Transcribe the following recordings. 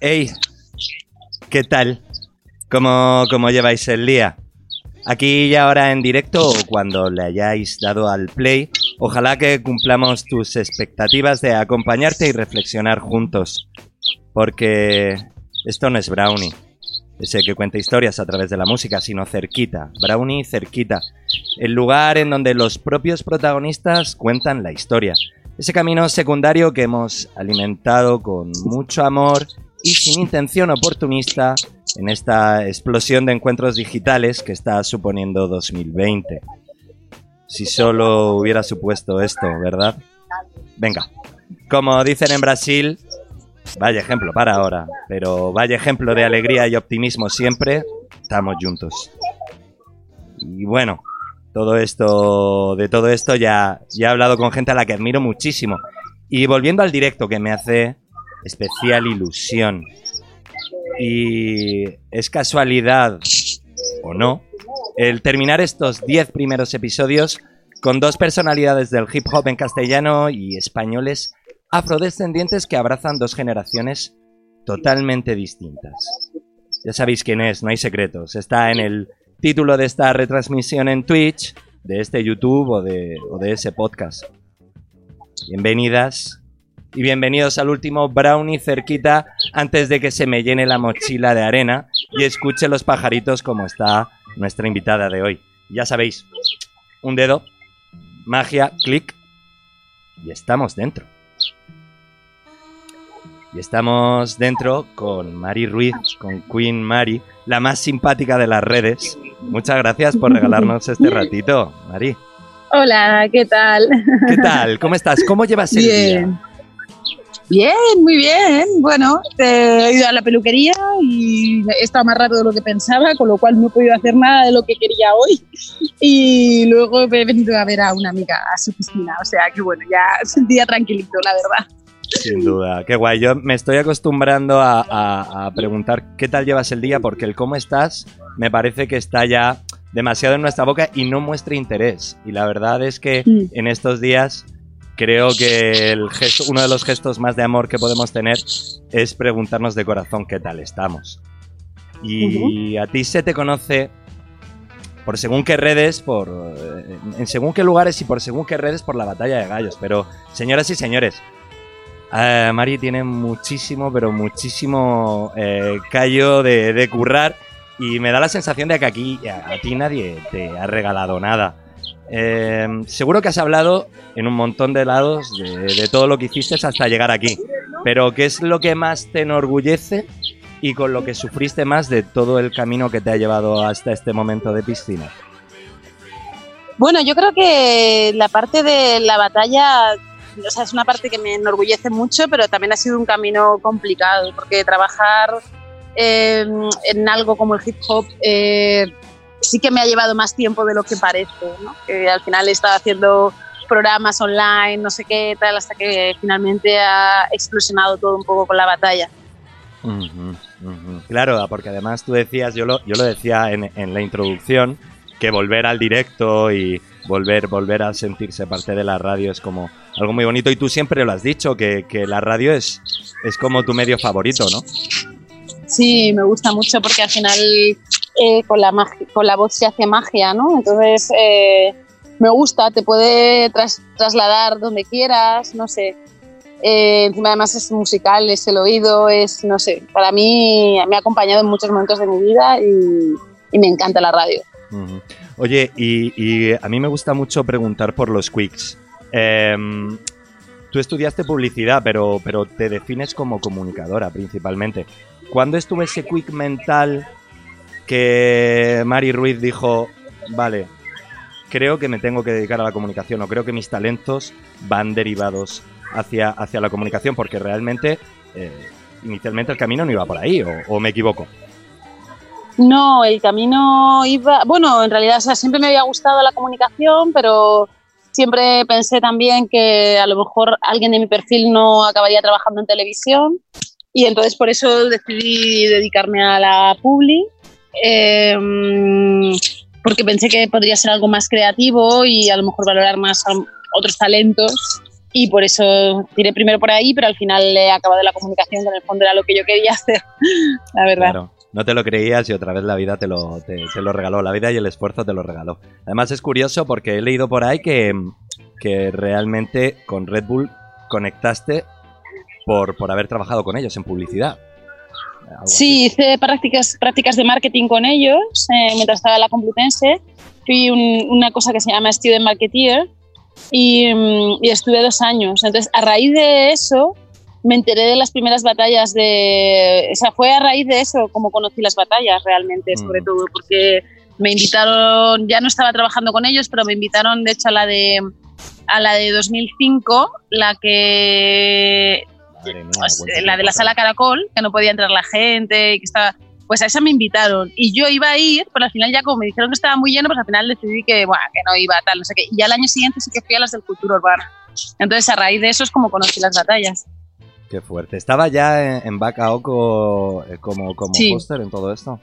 Hey, ¿qué tal? ¿Cómo, ¿Cómo lleváis el día? Aquí y ahora en directo o cuando le hayáis dado al play, ojalá que cumplamos tus expectativas de acompañarte y reflexionar juntos. Porque esto no es Brownie, ese que cuenta historias a través de la música, sino cerquita, Brownie cerquita, el lugar en donde los propios protagonistas cuentan la historia. Ese camino secundario que hemos alimentado con mucho amor y sin intención oportunista en esta explosión de encuentros digitales que está suponiendo 2020. Si solo hubiera supuesto esto, ¿verdad? Venga, como dicen en Brasil, vaya ejemplo para ahora, pero vaya ejemplo de alegría y optimismo siempre, estamos juntos. Y bueno, todo esto, de todo esto ya, ya he hablado con gente a la que admiro muchísimo. Y volviendo al directo que me hace especial ilusión. Y es casualidad o no el terminar estos 10 primeros episodios con dos personalidades del hip hop en castellano y españoles afrodescendientes que abrazan dos generaciones totalmente distintas. Ya sabéis quién es, no hay secretos. Está en el título de esta retransmisión en Twitch, de este YouTube o de, o de ese podcast. Bienvenidas y bienvenidos al último brownie cerquita antes de que se me llene la mochila de arena y escuche los pajaritos como está nuestra invitada de hoy. Ya sabéis, un dedo, magia, clic y estamos dentro. Y estamos dentro con Mari Ruiz, con Queen Mari, la más simpática de las redes. Muchas gracias por regalarnos este ratito, Mari. Hola, ¿qué tal? ¿Qué tal? ¿Cómo estás? ¿Cómo llevas el Bien. día? Bien, muy bien. Bueno, he ido a la peluquería y he estado más rato de lo que pensaba, con lo cual no he podido hacer nada de lo que quería hoy. Y luego he venido a ver a una amiga a su piscina. O sea que bueno, ya día tranquilito, la verdad. Sin duda, qué guay. Yo me estoy acostumbrando a, a- a preguntar qué tal llevas el día, porque el cómo estás me parece que está ya demasiado en nuestra boca y no muestra interés. Y la verdad es que Mm. en estos días creo que el gesto, uno de los gestos más de amor que podemos tener es preguntarnos de corazón qué tal estamos. Y a ti se te conoce por según qué redes, por eh, en según qué lugares y por según qué redes por la batalla de gallos. Pero, señoras y señores, eh, Mari tiene muchísimo, pero muchísimo eh, callo de, de currar y me da la sensación de que aquí a, a ti nadie te ha regalado nada. Eh, seguro que has hablado en un montón de lados de, todo lo que hiciste hasta llegar aquí, pero ¿qué es lo que más te enorgullece y con lo que sufriste más de todo el camino que te ha llevado hasta este momento de piscina? Bueno, yo creo que la parte de la batalla, o sea, es una parte que me enorgullece mucho, pero también ha sido un camino complicado, porque trabajar eh, en algo como el hip hop eh, sí que me ha llevado más tiempo de lo que parece, ¿no? Que al final he estado haciendo programas online, no sé qué tal, hasta que finalmente ha explosionado todo un poco con la batalla. Claro, porque además tú decías, yo lo, yo lo decía en, en la introducción, que volver al directo y volver, volver a sentirse parte de la radio es como algo muy bonito. Y tú siempre lo has dicho, que, que la radio es, es como tu medio favorito, ¿no? Sí, me gusta mucho porque al final eh, con, la magi- con la voz se hace magia, ¿no? Entonces eh, me gusta, te puede tras- trasladar donde quieras, no sé. Eh, encima además es musical, es el oído, es, no sé, para mí me ha acompañado en muchos momentos de mi vida y, me encanta la radio. Oye, y, y a mí me gusta mucho preguntar por los quicks. Em, tú estudiaste publicidad, pero, pero te defines como comunicadora principalmente. ¿Cuándo estuvo ese quick mental que Mari Ruiz dijo, vale, creo que me tengo que dedicar a la comunicación o creo que mis talentos van derivados hacia, hacia la comunicación? Porque realmente, eh, inicialmente el camino no iba por ahí, o, me equivoco. No, el camino iba, bueno, en realidad siempre me había gustado la comunicación, pero siempre pensé también que a lo mejor alguien de mi perfil no acabaría trabajando en televisión y entonces por eso decidí dedicarme a la publi, eh, porque pensé que podría ser algo más creativo y a lo mejor valorar más otros talentos y por eso tiré primero por ahí, pero al final he acabado la comunicación, que en el fondo era lo que yo quería hacer, la verdad. Claro. No te lo creías y otra vez la vida te lo, te lo regaló, la vida y el esfuerzo te lo regaló. Además es curioso porque he leído por ahí que, que realmente con Red Bull conectaste por, por haber trabajado con ellos en publicidad. Sí, hice prácticas, prácticas de marketing con ellos eh, mientras estaba en la Complutense. Fui un- una cosa que se llama Student Marketeer y, mm, y estuve dos años. Entonces, a raíz de eso, me enteré de las primeras batallas de... O sea, fue a raíz de eso como conocí las batallas realmente, sobre Mm. todo, porque me invitaron, ya no estaba trabajando con ellos, pero me invitaron de hecho a la de, a la de 2005, la que mía, pues, la de la sala Caracol, que no podía entrar la gente, y que estaba, pues a esa me invitaron. Y yo iba a ir, pero al final ya como me dijeron que estaba muy lleno, pues al final decidí que, bueno, que no iba, tal, no sé qué. Y ya el año siguiente sí que fui a las del Cultura Urbana. Entonces a raíz de eso es como conocí las batallas. Qué fuerte. ¿Estaba ya en, en Bacaoco eh, como, como Sí. póster en todo esto?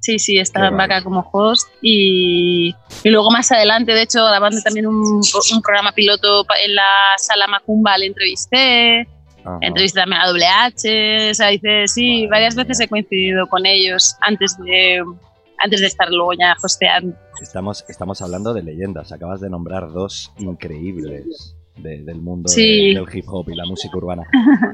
Sí, sí, estaba en. Vaca como host y, y luego más adelante, de hecho, grabando también un, un programa piloto en la sala Macumba, le entrevisté, Ajá. entrevisté también a WH, o sea, hice, sí, Madre varias mía. veces he coincidido con ellos antes de, antes de estar luego ya hosteando. Estamos, estamos hablando de leyendas. Acabas de nombrar dos increíbles de- del mundo Sí. de- del hip hop y la música urbana.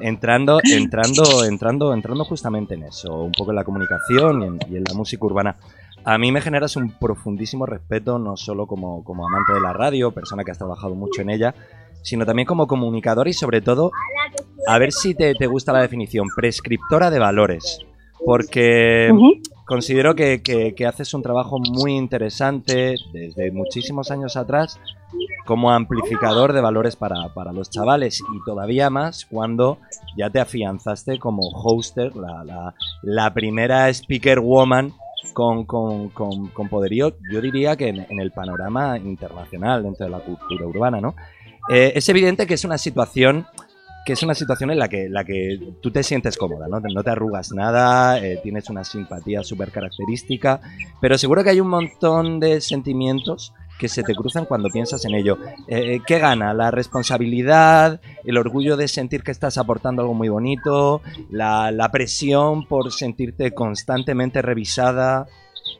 Entrando, entrando, entrando, entrando justamente en eso, un poco en la comunicación y en, y en la música urbana. A mí me generas un profundísimo respeto, no solo como, como amante de la radio, persona que has trabajado mucho en ella, sino también como comunicador y sobre todo, a ver si te, te gusta la definición, prescriptora de valores. Porque considero que, que- que haces un trabajo muy interesante desde muchísimos años atrás como amplificador de valores para, para los chavales y todavía más cuando ya te afianzaste como hoster, la, la- la primera speaker woman con, con- con- con poderío, yo diría que en, en el panorama internacional dentro de la cultura urbana, ¿no? Eh, es evidente que es una situación que es una situación en la que, la que tú te sientes cómoda, ¿no? No te arrugas nada, eh, tienes una simpatía súper característica, pero seguro que hay un montón de sentimientos que se te cruzan cuando piensas en ello. Eh, ¿Qué gana? ¿La responsabilidad? ¿El orgullo de sentir que estás aportando algo muy bonito? ¿La, la presión por sentirte constantemente revisada?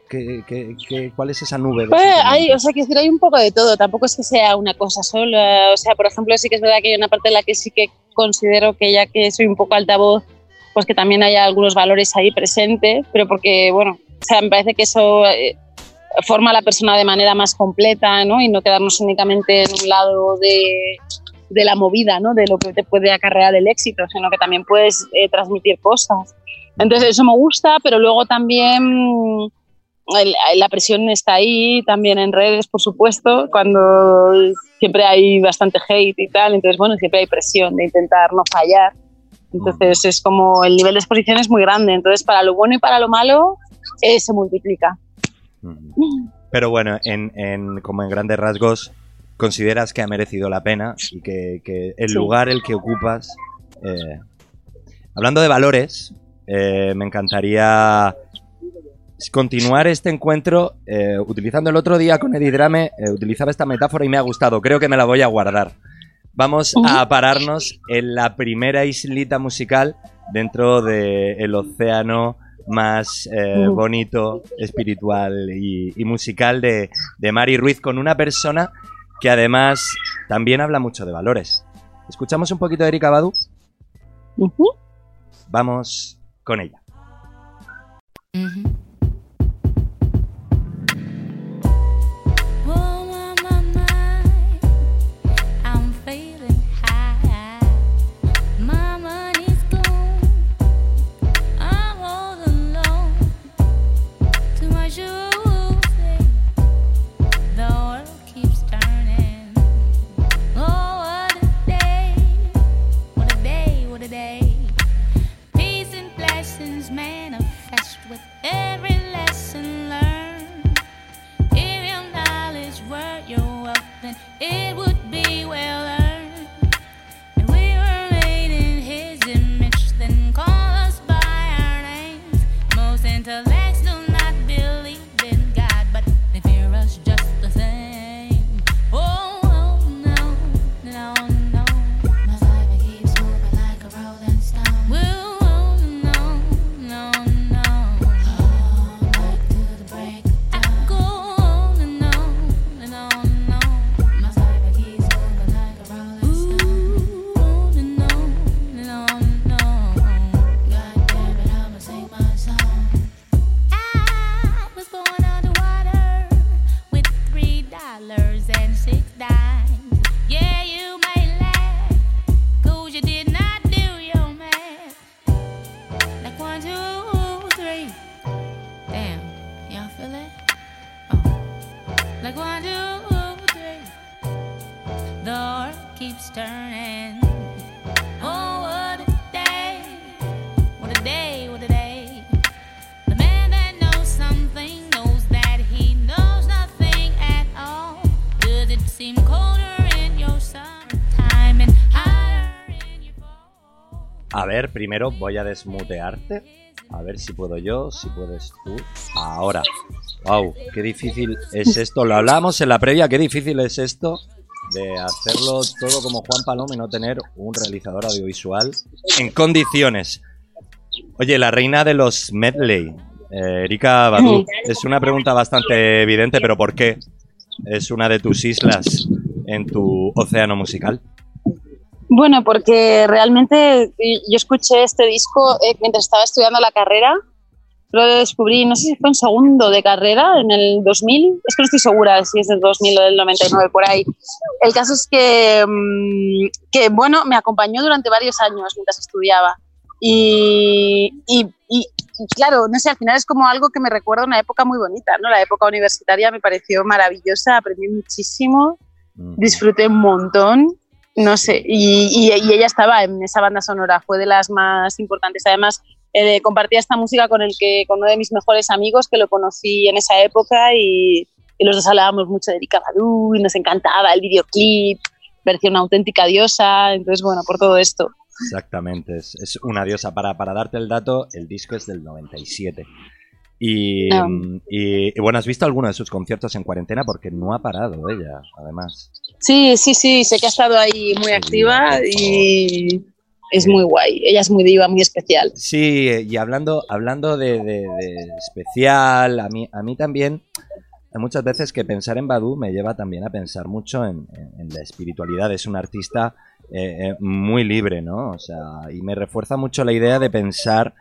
¿Qué, qué- qué- cuál es esa nube? Pues hay, o sea, decir, hay un poco de todo, tampoco es que sea una cosa sola. O sea, por ejemplo, sí que es verdad que hay una parte en la que sí que considero que ya que soy un poco altavoz, pues que también haya algunos valores ahí presentes, pero porque, bueno, o sea, me parece que eso eh, forma a la persona de manera más completa, ¿no? Y no quedarnos únicamente en un lado de, de la movida, ¿no? De lo que te puede acarrear el éxito, sino que también puedes eh, transmitir cosas. Entonces, eso me gusta, pero luego también la presión está ahí, también en redes, por supuesto, cuando siempre hay bastante hate y tal, entonces, bueno, siempre hay presión de intentar no fallar. Entonces, es como el nivel de exposición es muy grande, entonces, para lo bueno y para lo malo, eh, se multiplica. Pero bueno, en, en- como en grandes rasgos, consideras que ha merecido la pena y que, que el Sí. lugar el que ocupas. eh, hablando de valores, eh, me encantaría continuar este encuentro eh, utilizando el otro día con Eddie Drame, eh, utilizaba esta metáfora y me ha gustado. Creo que me la voy a guardar. Vamos a pararnos en la primera islita musical dentro del océano más eh, bonito, espiritual y, y musical de, de Mari Ruiz con una persona que además también habla mucho de valores. ¿Escuchamos un poquito de Erika Badu? Vamos con ella. Ver, primero voy a desmutearte. A ver si puedo yo, si puedes tú. Ahora. Wow, qué difícil es esto. Lo hablábamos en la previa, qué difícil es esto de hacerlo todo como Juan Paloma y no tener un realizador audiovisual en condiciones. Oye, la reina de los medley, eh, Erika Badu, es una pregunta bastante evidente, pero ¿por qué es una de tus islas en tu océano musical? Bueno, porque realmente eh, yo escuché este disco eh, mientras estaba estudiando la carrera. Lo descubrí, no sé si fue en segundo de carrera, en el 2000. Es que no estoy segura si es del 2000 o del 99, por ahí. El caso es que, mm, que bueno, me acompañó durante varios años mientras estudiaba. Y, y, y- claro, no sé, al final es como algo que me recuerda una época muy bonita, ¿no? La época universitaria me pareció maravillosa, aprendí muchísimo disfruté un montón, no sé, y, y- y ella estaba en esa banda sonora, fue de las más importantes. Además, eh, compartía esta música con, el que, con uno de mis mejores amigos que lo conocí en esa época y, y los dos hablábamos mucho de Erika Badu y nos encantaba el videoclip, parecía una auténtica diosa, entonces bueno, por todo esto. Exactamente, es, es una diosa. Para, para darte el dato, el disco es del 97. Y, Ah. mm, y, y bueno, ¿has visto alguno de sus conciertos en cuarentena? Porque no ha parado ella, además. Sí, sí, sí, sé que ha estado ahí muy activa y es muy guay. Ella es muy diva, muy especial. Sí, y hablando, hablando de, de- de especial, a mí, a mí también, hay muchas veces que pensar en Badu me lleva también a pensar mucho en, en- en la espiritualidad. Es un artista eh, eh, muy libre, ¿no? O sea, y me refuerza mucho la idea de pensar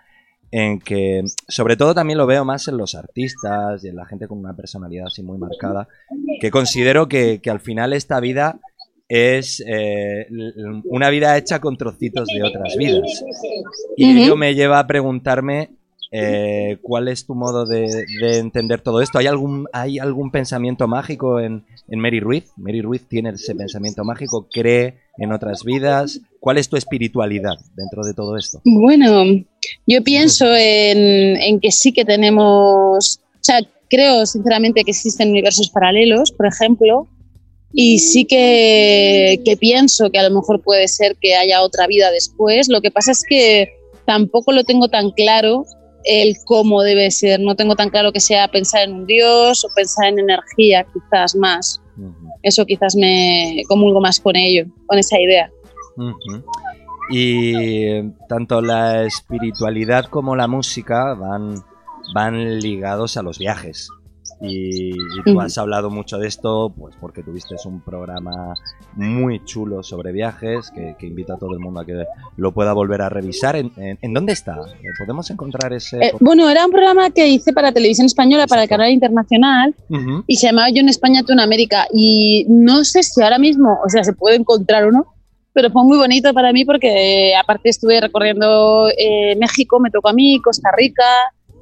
en que, sobre todo también lo veo más en los artistas y en la gente con una personalidad así muy marcada, que considero que, que al final esta vida es eh, una vida hecha con trocitos de otras vidas. Y Ujú. ello me lleva a preguntarme eh, cuál es tu modo de, de entender todo esto. ¿Hay algún, ¿Hay algún pensamiento mágico en, Mary Ruiz? Mary Ruiz tiene ese pensamiento mágico, cree en otras vidas. ¿Cuál es tu espiritualidad dentro de todo esto? Bueno, yo pienso en, que sí que tenemos, o sea, creo sinceramente que existen universos paralelos, por ejemplo, y sí que pienso que a lo mejor puede ser que haya otra vida después. Lo que pasa es que tampoco lo tengo tan claro el cómo debe ser. No tengo tan claro que sea pensar en un dios o pensar en energía, quizás más. Eso quizás me comulgo más con ello, con esa idea. Y tanto la espiritualidad como la música van, van ligados a los viajes. Y, y tú has hablado mucho de esto, pues porque tuviste un programa muy chulo sobre viajes que, que invita a todo el mundo a que lo pueda volver a revisar. ¿En, en- en dónde está? ¿Podemos encontrar ese...? Eh, bueno, era un programa que hice para Televisión Española, para el canal internacional, Ujú. y se llamaba Yo en España, tú en América. Y no sé si ahora mismo, o sea, se puede encontrar o no, pero fue muy bonito para mí porque eh, aparte estuve recorriendo eh, México, me tocó a mí, Costa Rica,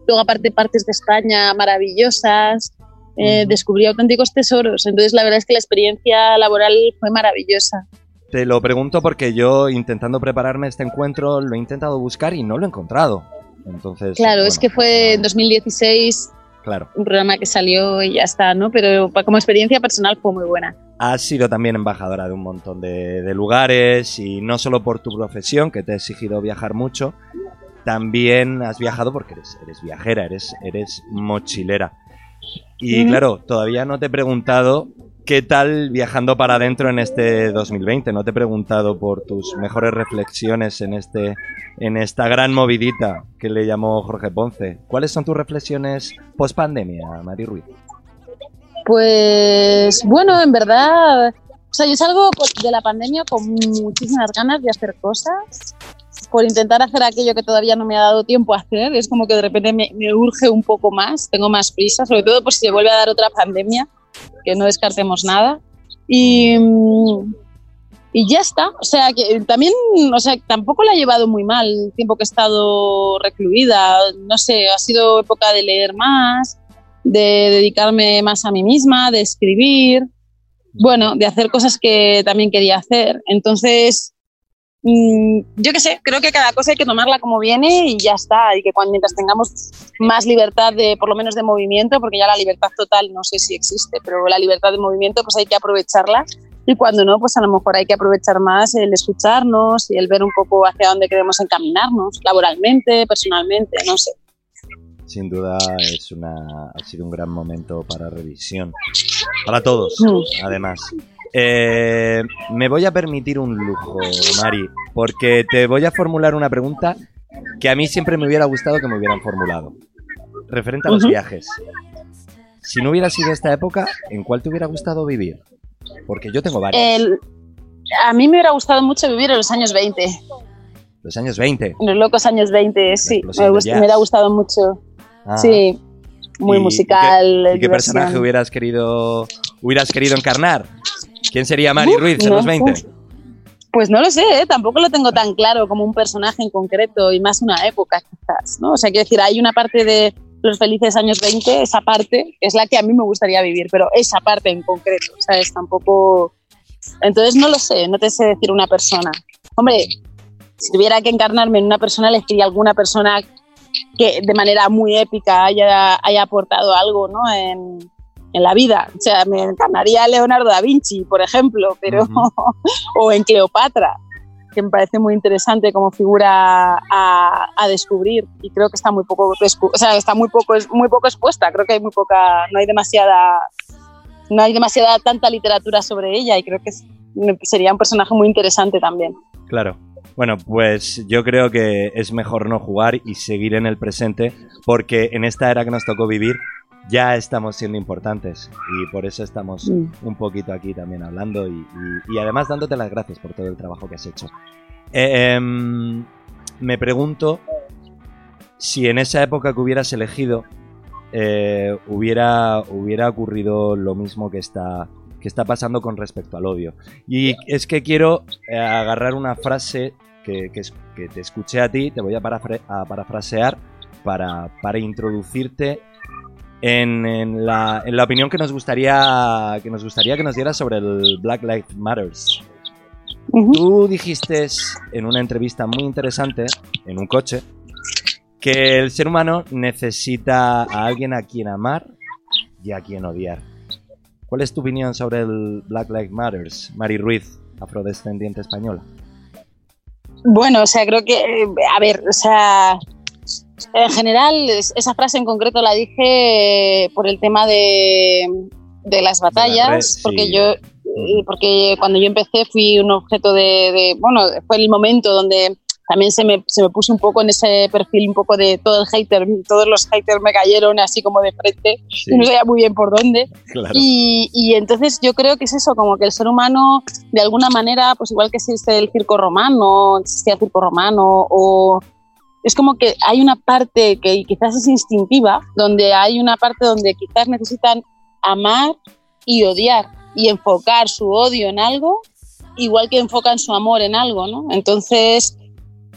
luego aparte partes de España maravillosas, eh, descubrí auténticos tesoros. Entonces la verdad es que la experiencia laboral fue maravillosa. Te lo pregunto porque yo, intentando prepararme este encuentro, lo he intentado buscar y no lo he encontrado. Entonces, Claro, es que fue en no- 2016 Claro. un programa que salió y ya está, ¿no? Pero como experiencia personal fue muy buena. Has sido también embajadora de un montón de, de lugares y no solo por tu profesión, que te ha exigido viajar mucho, también has viajado porque eres, eres viajera, eres, eres mochilera. Y claro, todavía no te he preguntado qué tal viajando para adentro en este 2020. No te he preguntado por tus mejores reflexiones en, este, en esta gran movidita que le llamó Jorge Ponce. ¿Cuáles son tus reflexiones post pandemia, Mari Ruiz? Pues bueno, en verdad, o sea, yo salgo co- de la pandemia con muchísimas ganas de hacer cosas, por intentar hacer aquello que todavía no me ha dado tiempo a hacer. Es como que de repente me, me urge un poco más, tengo más prisa, sobre todo por si se vuelve a dar otra pandemia, que no descartemos nada. Y, y ya está. O sea, que también, o sea, tampoco la he llevado muy mal el tiempo que he estado recluida. No sé, ha sido época de leer más, de dedicarme más a mí misma, de escribir. bueno, de hacer cosas que también quería hacer. Entonces, yo qué sé, creo que cada cosa hay que tomarla como viene y ya está. Y que cuando, mientras tengamos más libertad de, por lo menos de movimiento, porque ya la libertad total no sé si existe, pero la libertad de movimiento, pues hay que aprovecharla. Y cuando no, pues a lo mejor hay que aprovechar más el escucharnos y el ver un poco hacia dónde queremos encaminarnos, laboralmente, personalmente, no sé. Sin duda es una, ha sido un gran momento para revisión. Para todos, Mm. además. Eh, me voy a permitir un lujo, Mari, porque te voy a formular una pregunta que a mí siempre me hubiera gustado que me hubieran formulado. Referente a los viajes. Si no hubiera sido esta época, ¿en cuál te hubiera gustado vivir? Porque yo tengo varios. El- a mí me hubiera gustado mucho vivir en los años 20, Los años 20. en los locos años 20, sí, me, gust- me hubiera gustado mucho. Ah. Sí, muy ¿Y- musical. ¿Y qué, y qué diversión. personaje hubieras querido, hubieras querido encarnar? ¿Quién sería Mari Ruiz en no, los 20? uf. Pues no lo sé, ¿eh? tampoco lo tengo tan claro como un personaje en concreto y más una época quizás, ¿no? O sea, quiero decir, hay una parte de los felices años 20, esa parte es la que a mí me gustaría vivir, pero esa parte en concreto, ¿sabes? Tampoco... Entonces no lo sé, no te sé decir una persona. Hombre, si tuviera que encarnarme en una persona, elegiría alguna persona que de manera muy épica haya, haya aportado algo, ¿no? En, en la vida. O sea, me encarnaría a Leonardo da Vinci, por ejemplo, pero o en Cleopatra, que me parece muy interesante como figura a, a descubrir y creo que está muy poco, o sea, está muy poco, muy poco expuesta. Creo que hay muy poca, no hay demasiada, no hay demasiada tanta literatura sobre ella y creo que sería un personaje muy interesante también. Claro. Bueno, pues yo creo que es mejor no jugar y seguir en el presente porque en esta era que nos tocó vivir ya estamos siendo importantes y por eso estamos un poquito aquí también hablando y, y- y además dándote las gracias por todo el trabajo que has hecho. Eh, em, me pregunto si en esa época que hubieras elegido eh, hubiera, hubiera ocurrido lo mismo que está, que está pasando con respecto al odio. Y es que quiero eh, agarrar una frase que, que te escuché a ti, te voy a, parafra- a parafrasear para, para introducirte en, en la, en la opinión que nos gustaría que nos gustaría que nos dieras sobre el Black Lives Matters. Tú dijiste en una entrevista muy interesante, en un coche, que el ser humano necesita a alguien a quien amar y a quien odiar. ¿Cuál es tu opinión sobre el Black Lives Matters, Mari Ruiz, afrodescendiente española? Bueno, o sea, creo que, eh, a ver, o sea, en general, es- esa frase en concreto la dije por el tema de, de las batallas, red, sí. porque yo, eh, porque cuando yo empecé fui un objeto de, de- bueno, fue el momento donde también se me, se me puso un poco en ese perfil un poco de todo el hater, todos los haters me cayeron así como de frente Sí, y no sabía muy bien por dónde. claro. Y, y entonces yo creo que es eso, como que el ser humano, de alguna manera, pues igual que existe el circo romano, existía el circo romano, o es como que hay una parte que quizás es instintiva, donde hay una parte donde quizás necesitan amar y odiar y enfocar su odio en algo, igual que enfocan su amor en algo, ¿no? Entonces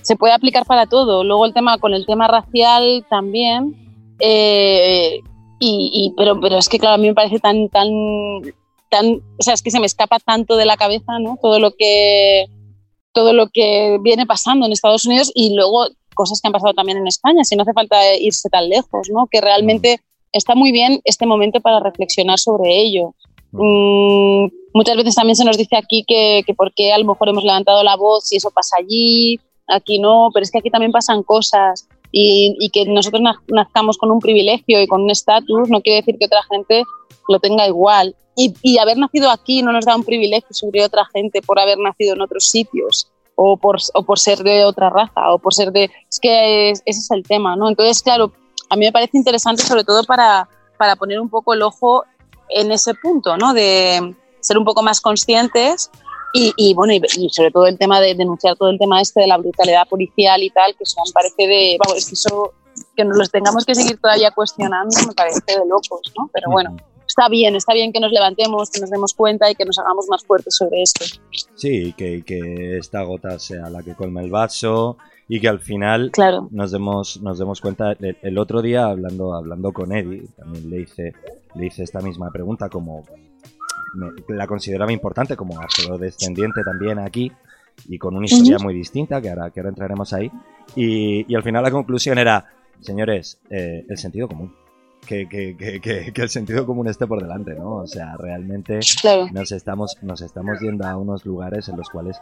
se puede aplicar para todo. Luego el tema con el tema racial también. eh, y, pero, pero es que, claro, a mí me parece tan, tan, tan, o sea, es que se me escapa tanto de la cabeza, ¿no? Todo lo que, todo lo que viene pasando en Estados Unidos y luego cosas que han pasado también en España, si no hace falta irse tan lejos, ¿no? Que realmente está muy bien este momento para reflexionar sobre ello. Mm, muchas veces también se nos dice aquí que, que por qué a lo mejor hemos levantado la voz y eso pasa allí, aquí no, pero es que aquí también pasan cosas y, y que nosotros naz- nazcamos con un privilegio y con un estatus no quiere decir que otra gente lo tenga igual. Y, y haber nacido aquí no nos da un privilegio sobre otra gente por haber nacido en otros sitios o por, o por ser de otra raza o por ser de... Es que es- ese es el tema, ¿no? Entonces, claro, a mí me parece interesante sobre todo para, para poner un poco el ojo en ese punto, ¿no? De ser un poco más conscientes y, y, bueno, y, y sobre todo el tema de denunciar todo el tema este de la brutalidad policial y tal, que eso me parece de, vamos, es que eso, que nos los tengamos que seguir todavía cuestionando me parece de locos, ¿no? Pero bueno, está bien, está bien que nos levantemos, que nos demos cuenta y que nos hagamos más fuertes sobre esto. Sí, que, que esta gota sea la que colme el vaso y que al final Claro. nos demos, nos demos cuenta. El, el otro día, hablando, hablando con Eddie, también le hice, le hice esta misma pregunta, como me- la consideraba importante como afrodescendiente también aquí y con una historia muy distinta, que ahora, que ahora entraremos ahí. Y, y al final la conclusión era, señores, eh, el sentido común. Que, que- que- que- el sentido común esté por delante, ¿no? O sea, realmente Claro. nos estamos, nos estamos yendo a unos lugares en los cuales,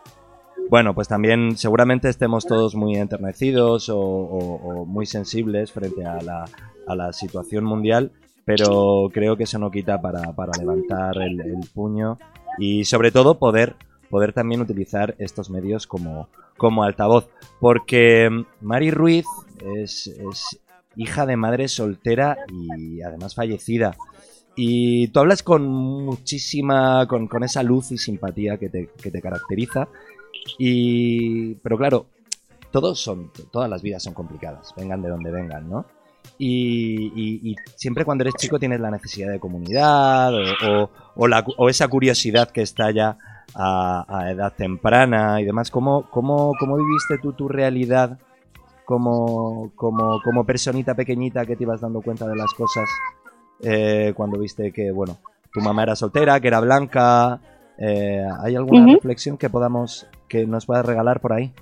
bueno, pues también seguramente estemos todos muy enternecidos o, o- o muy sensibles frente a la, a la situación mundial, pero creo que eso no quita para, para levantar el, el puño y sobre todo poder, poder también utilizar estos medios como, como altavoz, porque Mari Ruiz es, es hija de madre soltera y además fallecida. Y tú hablas con muchísima, con, esa luz y simpatía que te, que te caracteriza. Y, pero claro, todos son, todas las vidas son complicadas, vengan de donde vengan, ¿no? Y, y- siempre cuando eres chico tienes la necesidad de comunidad o esa curiosidad que está ya a, a edad temprana y demás. ¿Cómo, cómo, cómo viviste tú tu realidad como, como, como personita pequeñita que te ibas dando cuenta de las cosas eh, cuando viste que, bueno, tu mamá era soltera, que era blanca? Eh, ¿Hay alguna reflexión que podamos, que nos puedas regalar por ahí?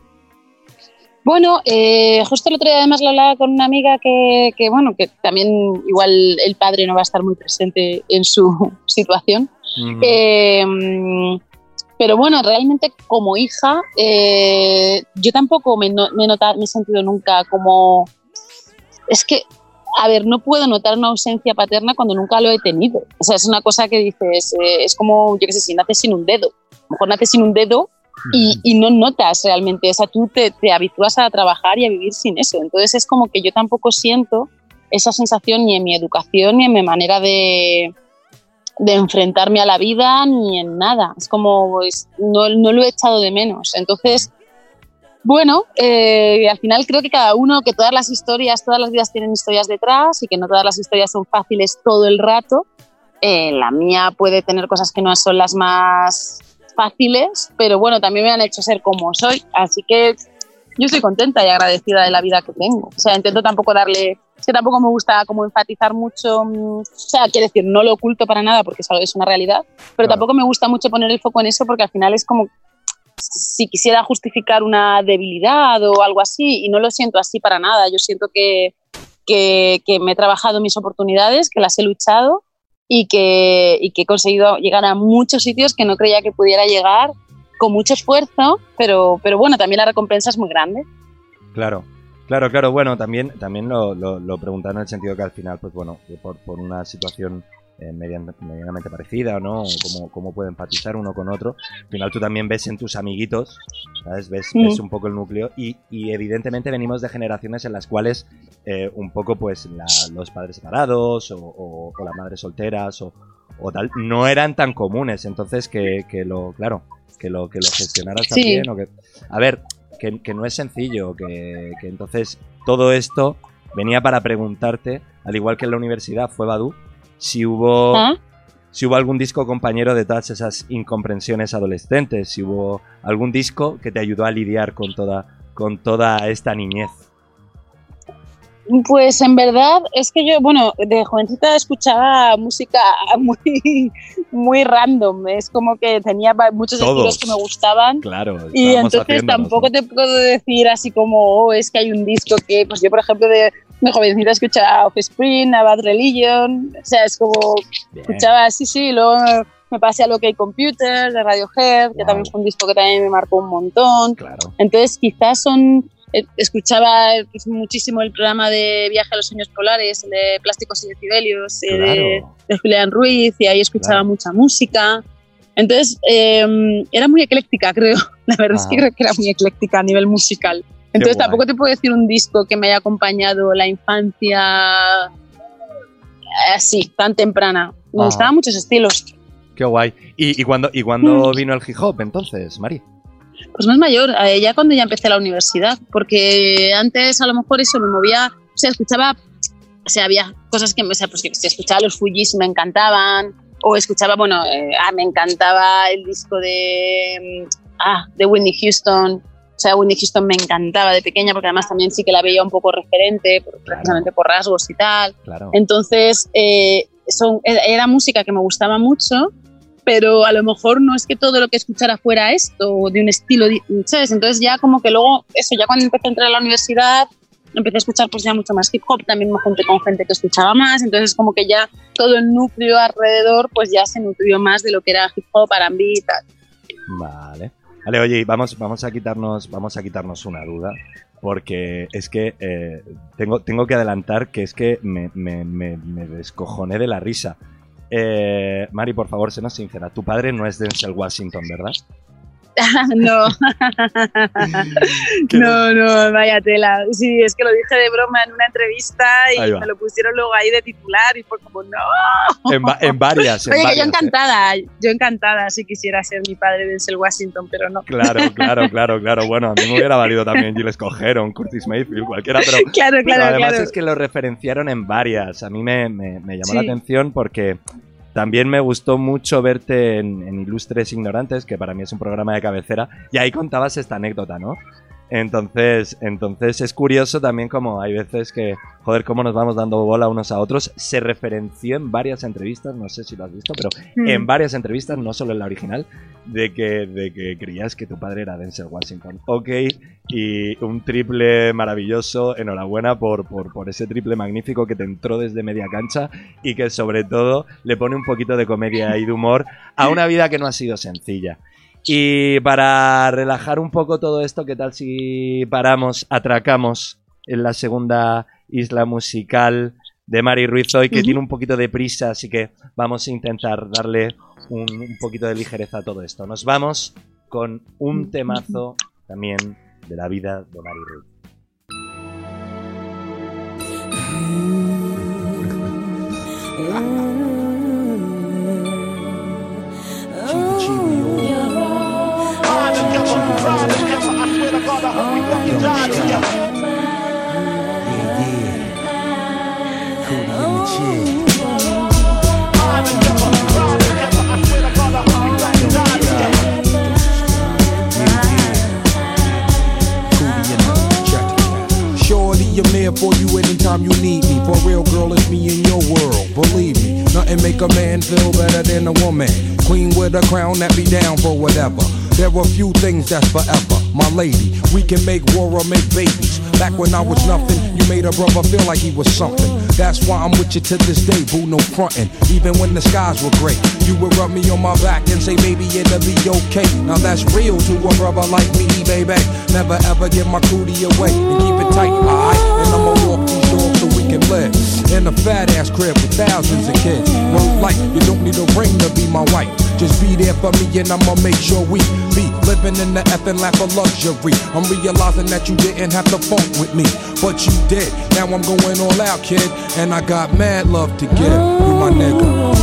Bueno, eh, justo el otro día además lo hablaba con una amiga que, que, bueno, que también igual el padre no va a estar muy presente en su situación. Pero bueno, realmente como hija, eh, yo tampoco me, no- me he notado, me he sentido nunca como... Es que, a ver, no puedo notar una ausencia paterna cuando nunca lo he tenido. O sea, es una cosa que dices, eh, es como, yo qué sé, si naces sin un dedo. A lo mejor naces sin un dedo y, y no notas realmente, o sea, tú te, te habitúas a trabajar y a vivir sin eso. Entonces es como que yo tampoco siento esa sensación ni en mi educación ni en mi manera de, de enfrentarme a la vida ni en nada. Es como, pues, no, no lo he echado de menos. Entonces, bueno, eh, al final creo que cada uno, que todas las historias, todas las vidas tienen historias detrás y que no todas las historias son fáciles todo el rato. Eh, la mía puede tener cosas que no son las más fáciles, pero bueno, también me han hecho ser como soy. Así que yo estoy contenta y agradecida de la vida que tengo. O sea, intento tampoco darle, es que tampoco me gusta como enfatizar mucho, mm, o sea, quiero decir, no lo oculto para nada porque es una realidad, pero Claro. tampoco me gusta mucho poner el foco en eso porque al final es como si quisiera justificar una debilidad o algo así y no lo siento así para nada. Yo siento que, que, que me he trabajado mis oportunidades, que las he luchado y que, y que he conseguido llegar a muchos sitios que no creía que pudiera llegar con mucho esfuerzo, pero, pero bueno, también la recompensa es muy grande. Claro, claro, claro. Bueno, también, también lo, lo, lo preguntaron en el sentido que al final, pues bueno, que por, por una situación eh, median- medianamente parecida, ¿no? Cómo, cómo puede empatizar uno con otro. Al final tú también ves en tus amiguitos, ¿sabes? Ves, ves un poco el núcleo y, y evidentemente venimos de generaciones en las cuales eh, un poco pues la- los padres separados o, o- o las madres solteras o, o tal no eran tan comunes. Entonces que, que lo, claro, que lo, que lo gestionaras Sí. también. O que, a ver, que, que no es sencillo, que, que entonces todo esto venía para preguntarte, al igual que en la universidad fue Badu, si hubo, ¿Ah? si hubo algún disco compañero de todas esas incomprensiones adolescentes, si hubo algún disco que te ayudó a lidiar con toda, con toda esta niñez. Pues en verdad es que yo, bueno, de jovencita escuchaba música muy, muy random. Es como que tenía muchos Todos. estilos que me gustaban. Claro. Y entonces tampoco ¿no? te puedo decir así como, oh, es que hay un disco que, pues yo por ejemplo de, de jovencita escuchaba Offspring, a Bad Religion, o sea, es como, Bien. escuchaba así, sí, luego me pasé a lo que hay Computer de Radiohead, que Wow. también fue un disco que también me marcó un montón. Claro. Entonces quizás son, escuchaba pues, muchísimo el programa de Viaje a los Sueños Polares, el de Plásticos y Decibelios, eh, de, Claro. de Julián Ruiz, y ahí escuchaba Claro. mucha música. Entonces, eh, era muy ecléctica, creo. La verdad es que Ajá. creo que era muy ecléctica a nivel musical. Entonces, tampoco te puedo decir un disco que me haya acompañado la infancia así, tan temprana. Me Ajá. gustaban muchos estilos. Qué guay. ¿Y, y cuándo, y cuándo Mm. vino el hip hop entonces, Mari? Pues más mayor, eh, ya cuando ya empecé la universidad, porque antes a lo mejor eso me movía, o sea, escuchaba, o sea, había cosas que, o sea, pues que si escuchaba los Fujis me encantaban, o escuchaba, bueno, eh, ah, me encantaba el disco de, mm, ah, de Whitney Houston, o sea, Whitney Houston me encantaba de pequeña, porque además también sí que la veía un poco referente, por- precisamente por rasgos y tal. Claro. Entonces, eh, son, era música que me gustaba mucho pero a lo mejor no es que todo lo que escuchara fuera esto, de un estilo, ¿sabes? Entonces ya como que luego, eso, ya cuando empecé a entrar a la universidad, empecé a escuchar pues ya mucho más hip hop, también me junté con gente que escuchaba más, entonces como que ya todo el núcleo alrededor pues ya se nutrió más de lo que era hip hop, R&B y tal. Vale. Vale, oye, vamos, vamos a quitarnos, vamos a quitarnos una duda. Porque es que eh, tengo, tengo que adelantar que es que me, me, me, me descojoné de la risa. Eh, Mari, por favor, sénos sincera. Tu padre no es Denzel Washington, ¿verdad? no, no, no, vaya tela. Sí, es que lo dije de broma en una entrevista y me lo pusieron luego ahí de titular y fue como, no. En, va- en varias. en Oye, que yo ¿eh? encantada, yo encantada si quisiera ser mi padre Denzel Washington, pero no. Claro, claro, claro, claro. Bueno, a mí me hubiera valido también Gilles Cogeron, Curtis Mayfield, cualquiera, pero Claro, Pero claro, además claro. es que lo referenciaron en varias. A mí me, me- me llamó la atención porque también me gustó mucho verte en, Ilustres Ignorantes, que para mí es un programa de cabecera, y ahí contabas esta anécdota, ¿no? Entonces, entonces es curioso también como hay veces que, joder, cómo nos vamos dando bola unos a otros. Se referenció en varias entrevistas, no sé si lo has visto, pero Mm. en varias entrevistas, no solo en la original, de que, de que creías que tu padre era Denzel Washington. Ok, y un triple maravilloso, enhorabuena por, por, por ese triple magnífico que te entró desde media cancha y que sobre todo le pone un poquito de comedia y de humor a una vida que no ha sido sencilla. Y para relajar un poco todo esto, ¿qué tal si paramos, atracamos en la segunda isla musical de Mari Ruiz hoy, que tiene un poquito de prisa, así que vamos a intentar darle un, un poquito de ligereza a todo esto. Nos vamos con un temazo también de la vida de Mari Ruiz. I'm there for you anytime you need me. For real, girl, it's me in your world. Believe me, nothing make a man feel better than a woman. Queen with a crown that be down for whatever. There are few things that's forever. My lady, we can make war or make babies. Back when I was nothing, you made a brother feel like he was something. That's why I'm with you to this day, boo, no frontin'. Even when the skies were gray, you would rub me on my back and say, baby, it'll be okay. Now that's real to a brother like me, baby. Never ever give my cootie away and keep it tight, alright? And I'ma walk these dogs so we can live in a fat ass crib with thousands of kids. Word like you don't need a ring to be my wife. Just be there for me and I'ma make sure we be living in the effing lap of luxury. I'm realizing that you didn't have to funk with me, but you did. Now I'm going all out, kid, and I got mad love to give. You my nigga.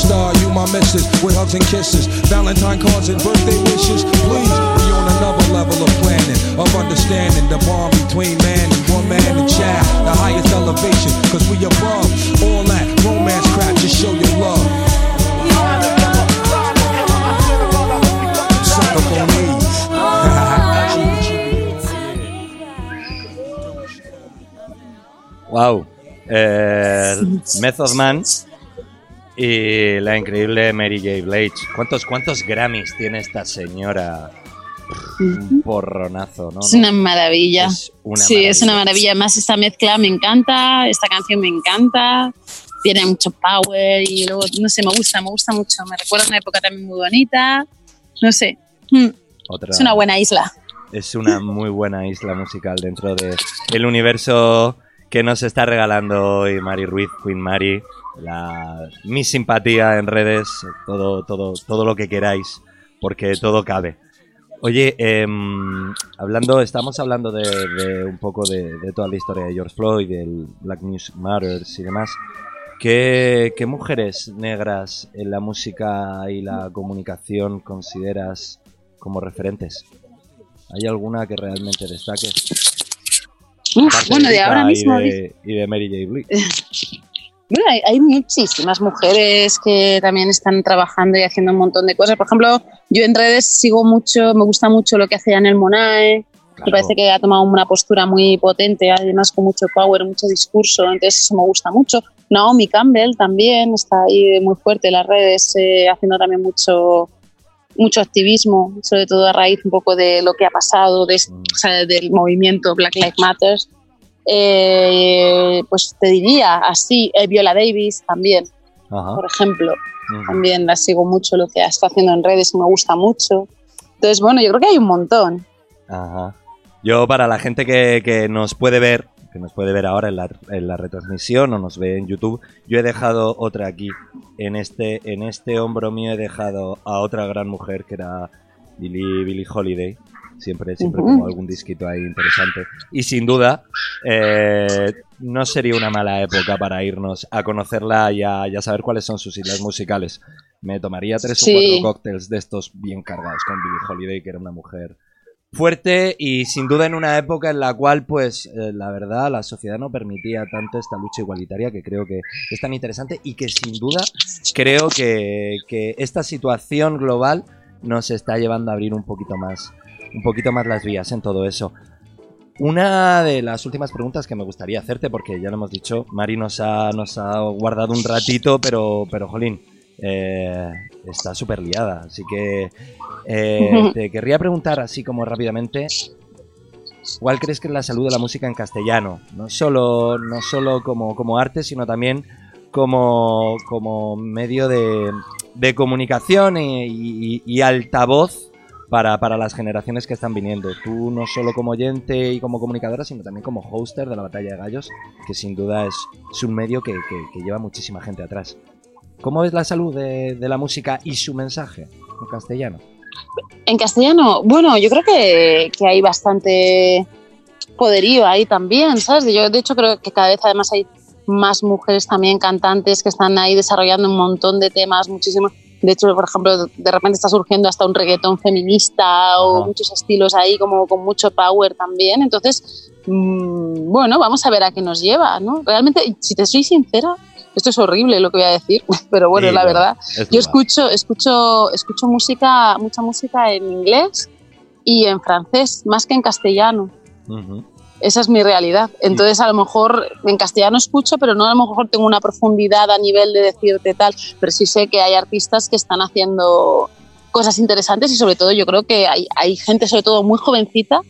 Mister, you my Missus, with hugs and kisses, Valentine cards and birthday wishes. Please on another level of planning, of understanding the bond between man and woman and child, the highest elevation, cause we above all that romance crap, just show your love. Wow. Eh, Method Man y la increíble Mary J. Blige. ¿Cuántos, ¿Cuántos Grammys tiene esta señora? Un porronazo, ¿no? Es una maravilla. Es una sí, es una maravilla. Además, esta mezcla me encanta, esta canción me encanta. tiene mucho power y luego, no sé, me gusta, me gusta mucho. Me recuerda una época también muy bonita. No sé, mm, Otra- es una buena isla. es una muy buena isla musical dentro de el universo que nos está regalando hoy Mari Ruiz, Queen Mari, la, mi simpatía en redes, todo, todo, todo lo que queráis, porque todo cabe. Oye, em, hablando, estamos hablando de, de un poco de, de toda la historia de George Floyd, del Black Music Matters y demás. ¿Qué, qué mujeres negras en la música y la comunicación consideras como referentes? ¿Hay alguna que realmente destaque? Uf, bueno, de ahora y mismo. de, y de Mary J. Blige. Bueno, hay, hay muchísimas mujeres que también están trabajando y haciendo un montón de cosas. Por ejemplo, yo en redes sigo mucho, me gusta mucho lo que hace Janelle Monae. Me Claro. parece que ha tomado una postura muy potente, además con mucho power, mucho discurso, entonces eso me gusta mucho. Naomi Campbell también está ahí muy fuerte en las redes, eh, haciendo también mucho, mucho activismo, sobre todo a raíz un poco de lo que ha pasado, de, Mm. o sea, del movimiento Black Lives Matter. Eh, pues te diría así, eh, Viola Davis también, Ajá. por ejemplo, también la sigo mucho lo que está haciendo en redes y me gusta mucho. Entonces, bueno, yo creo que hay un montón. Ajá. Yo, para la gente que, que nos puede ver, que nos puede ver ahora en la, en la retransmisión o nos ve en YouTube, yo he dejado otra aquí. En este, en este hombro mío he dejado a otra gran mujer que era Billie, Billie Holiday. Siempre, siempre como algún disquito ahí interesante. Y sin duda, eh, no sería una mala época para irnos a conocerla y a, y a saber cuáles son sus islas musicales. Me tomaría tres Sí. o cuatro cócteles de estos bien cargados con Billie Holiday, que era una mujer fuerte y sin duda en una época en la cual, pues, eh, la verdad, la sociedad no permitía tanto esta lucha igualitaria que creo que es tan interesante y que sin duda creo que, que esta situación global nos está llevando a abrir un poquito más, un poquito más las vías en todo eso. Una de las últimas preguntas que me gustaría hacerte, porque ya lo hemos dicho, Mari nos ha, nos ha guardado un ratito, pero, pero jolín, eh, está súper liada. Así que eh, te querría preguntar así como rápidamente, ¿cuál crees que es la salud de la música en castellano? No solo, no solo como, como arte, sino también como, como medio de, de comunicación y, y- y altavoz para, para las generaciones que están viniendo. Tú no solo como oyente y como comunicadora, sino también como hoster de la Batalla de Gallos, que sin duda es, un medio que, que- lleva muchísima gente atrás. ¿Cómo es la salud de, de la música y su mensaje en castellano? En castellano, bueno, yo creo que, que hay bastante poderío ahí también, ¿sabes? Yo, de hecho, creo que cada vez además hay más mujeres también cantantes que están ahí desarrollando un montón de temas, muchísimos. De hecho, por ejemplo, de repente está surgiendo hasta un reggaetón feminista o muchos estilos ahí como con mucho power también. Entonces, mm, bueno, vamos a ver a qué nos lleva, ¿no? Realmente, si te soy sincera, esto es horrible lo que voy a decir, pero bueno, Sí, la verdad. Es Yo escucho, escucho, escucho música, mucha música en inglés y en francés, más que en castellano. Esa es mi realidad. Entonces, a lo mejor en castellano escucho, pero no a lo mejor tengo una profundidad a nivel de decirte tal, pero sí sé que hay artistas que están haciendo cosas interesantes y sobre todo yo creo que hay, hay gente, sobre todo muy jovencita,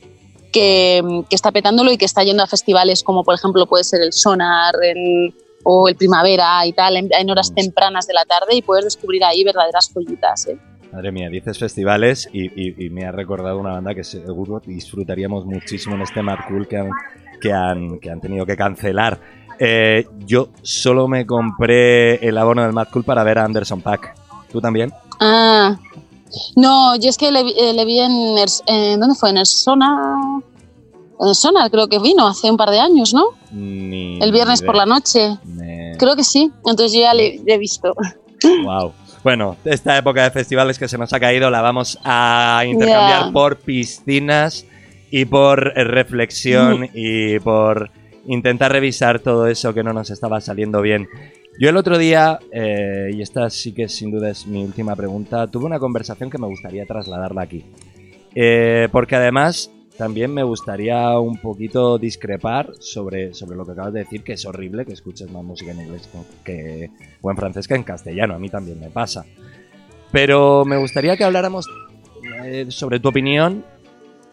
que, que está petándolo y que está yendo a festivales como por ejemplo puede ser el Sonar el- o el Primavera y tal, en, en horas Mm. tempranas de la tarde y puedes descubrir ahí verdaderas joyitas. ¿eh? Madre mía, dices festivales y, y- y me ha recordado una banda que seguro disfrutaríamos muchísimo en este Mad Cool que han, que han, que han tenido que cancelar. Eh, yo solo me compré el abono del Mad Cool para ver a Anderson Pack. ¿Tú también? Ah, no, yo es que le, vi- eh, le vi en, en- ¿dónde fue? En el Sonar, en el Sonar creo que vino hace un par de años, ¿no? Ni El viernes por la noche. Me- Creo que sí, entonces yo ya le, le he visto. Wow. Bueno, esta época de festivales que se nos ha caído la vamos a intercambiar por piscinas y por reflexión y por intentar revisar todo eso que no nos estaba saliendo bien. Yo el otro día, eh, y esta sí que sin duda es mi última pregunta, tuve una conversación que me gustaría trasladarla aquí. Eh, porque además también me gustaría un poquito discrepar sobre, sobre lo que acabas de decir, que es horrible que escuches más música en inglés que, o en francés que en castellano. A mí también me pasa. Pero me gustaría que habláramos eh, sobre tu opinión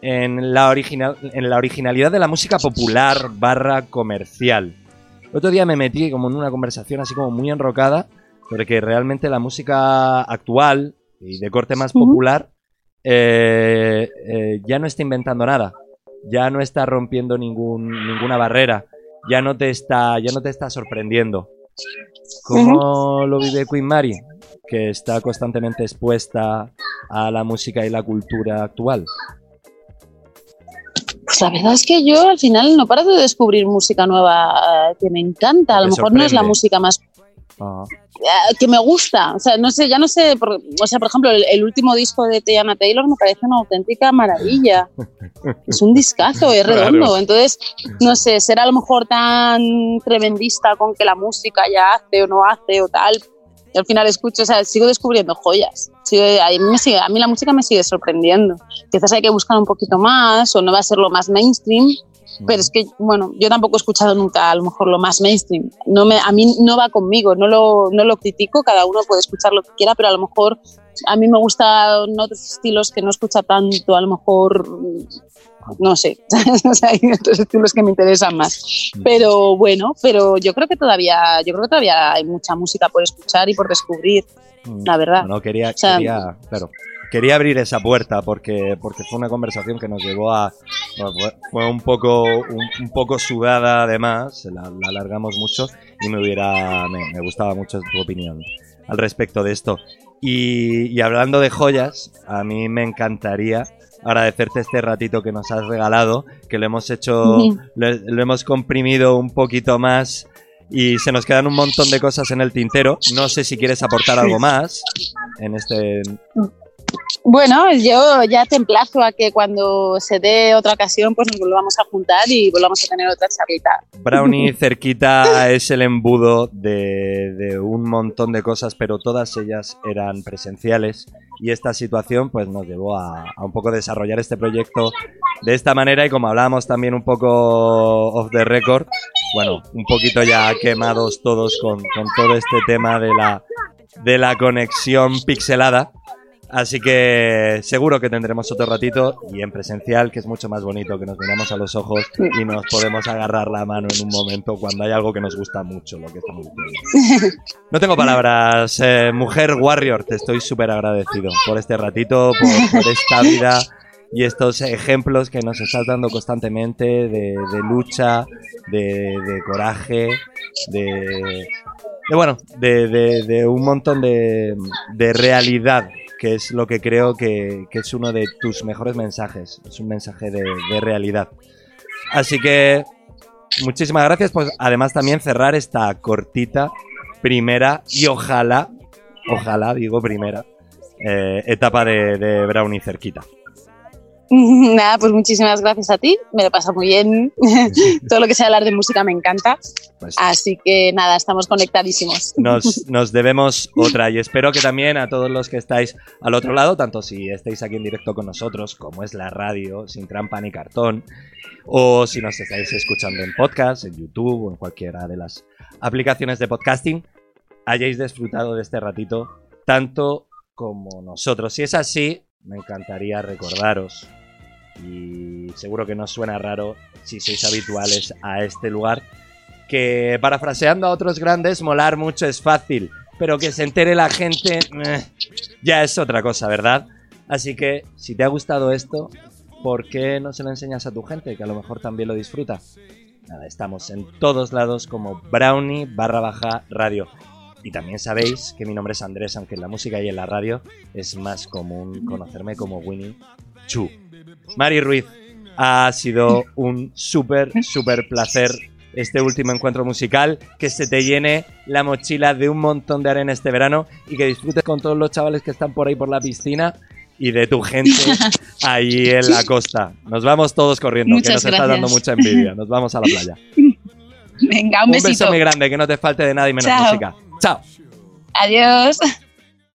en la, original, en la originalidad de la música popular barra comercial. El otro día me metí como en una conversación así como muy enrocada, porque realmente la música actual y de corte más popular eh, eh, ya no está inventando nada, ya no está rompiendo ningún, ninguna barrera, ya no te está, ya no te está sorprendiendo. ¿Cómo lo vive Queen Mary? Que está constantemente expuesta a la música y la cultura actual. Pues la verdad es que yo al final no paro de descubrir música nueva eh, que me encanta. A lo mejor no es la música más Ah, eh, que me gusta. O sea, no sé, ya no sé. por- o sea, por ejemplo, el, el último disco de Tiana Taylor me parece una auténtica maravilla. Es un discazo, es Claro. redondo. Entonces, no sé, será a lo mejor tan tremendista con que la música ya hace o no hace o tal. Y al final escucho, o sea, sigo descubriendo joyas. Sigo- a, mí me sigue- a mí la música me sigue sorprendiendo. Quizás hay que buscar un poquito más o no va a ser lo más mainstream, pero es que, bueno, yo tampoco he escuchado nunca a lo mejor lo más mainstream. No me, a mí no va conmigo, no lo, no lo critico, cada uno puede escuchar lo que quiera, pero a lo mejor a mí me gustan otros estilos que no escucha tanto, a lo mejor, mm, no sé, hay otros estilos que me interesan más. Pero bueno, pero yo creo que todavía, yo creo que todavía hay mucha música por escuchar y por descubrir, Mm. la verdad. No, quería, sea- quería, claro, quería abrir esa puerta porque, porque fue una conversación que nos llevó a. bueno, fue, fue un poco un, un poco sudada además, la, la alargamos mucho y me hubiera. Me, me gustaba mucho tu opinión al respecto de esto. Y, y hablando de joyas, a mí me encantaría agradecerte este ratito que nos has regalado, que lo hemos hecho, lo hemos comprimido un poquito más y se nos quedan un montón de cosas en el tintero. No sé si quieres aportar algo más en este. Bueno, yo ya te emplazo a que cuando se dé otra ocasión, pues nos volvamos a juntar y volvamos a tener otra charlita. Brownie cerquita es el embudo de, de un montón de cosas, pero todas ellas eran presenciales. Y esta situación pues nos llevó a, a un poco desarrollar este proyecto de esta manera y como hablábamos también un poco off the record, bueno, un poquito ya quemados todos con, con todo este tema de la, de la conexión pixelada. Así que seguro que tendremos otro ratito y en presencial, que es mucho más bonito, que nos miramos a los ojos y nos podemos agarrar la mano en un momento cuando hay algo que nos gusta mucho, lo que estamos diciendo. No tengo palabras. eh, mujer Warrior, te estoy súper agradecido por este ratito, por, por esta vida y estos ejemplos que nos estás dando constantemente de, de lucha, de, de coraje, de, de, bueno, de, de- de un montón de, de realidad, que es lo que creo que, que es uno de tus mejores mensajes. Es un mensaje de, de realidad. Así que muchísimas gracias. Pues además también cerrar esta cortita primera y ojalá, ojalá, digo primera, eh, etapa de, de Brownie cerquita. Nada, pues muchísimas gracias a ti, me lo pasa muy bien. Todo lo que sea hablar de música me encanta. Pues Así que nada, estamos conectadísimos. nos, nos debemos otra y espero que también a todos los que estáis al otro lado, tanto si estáis aquí en directo con nosotros, como es la radio, sin trampa ni cartón, o si nos estáis escuchando en podcast, en YouTube o en cualquiera de las aplicaciones de podcasting, hayáis disfrutado de este ratito tanto como nosotros. Si es así, me encantaría recordaros, y seguro que no suena raro si sois habituales a este lugar, que parafraseando a otros grandes, molar mucho es fácil, pero que se entere la gente eh, ya es otra cosa, ¿verdad? Así que, si te ha gustado esto, ¿por qué no se lo enseñas a tu gente, que a lo mejor también lo disfruta? Nada, estamos en todos lados como Brownie barra baja radio. Y también sabéis que mi nombre es Andrés, aunque en la música y en la radio es más común conocerme como Winnie Chu. Mari Ruiz, ha sido un súper, súper placer este último encuentro musical, que se te llene la mochila de un montón de arena este verano y que disfrutes con todos los chavales que están por ahí por la piscina y de tu gente ahí en la costa. Nos vamos todos corriendo, que nos está gracias. dando mucha envidia. Nos vamos a la playa. Venga, un, Un besito. beso muy grande, que no te falte de nada y menos Chao. música. Chao. Adiós.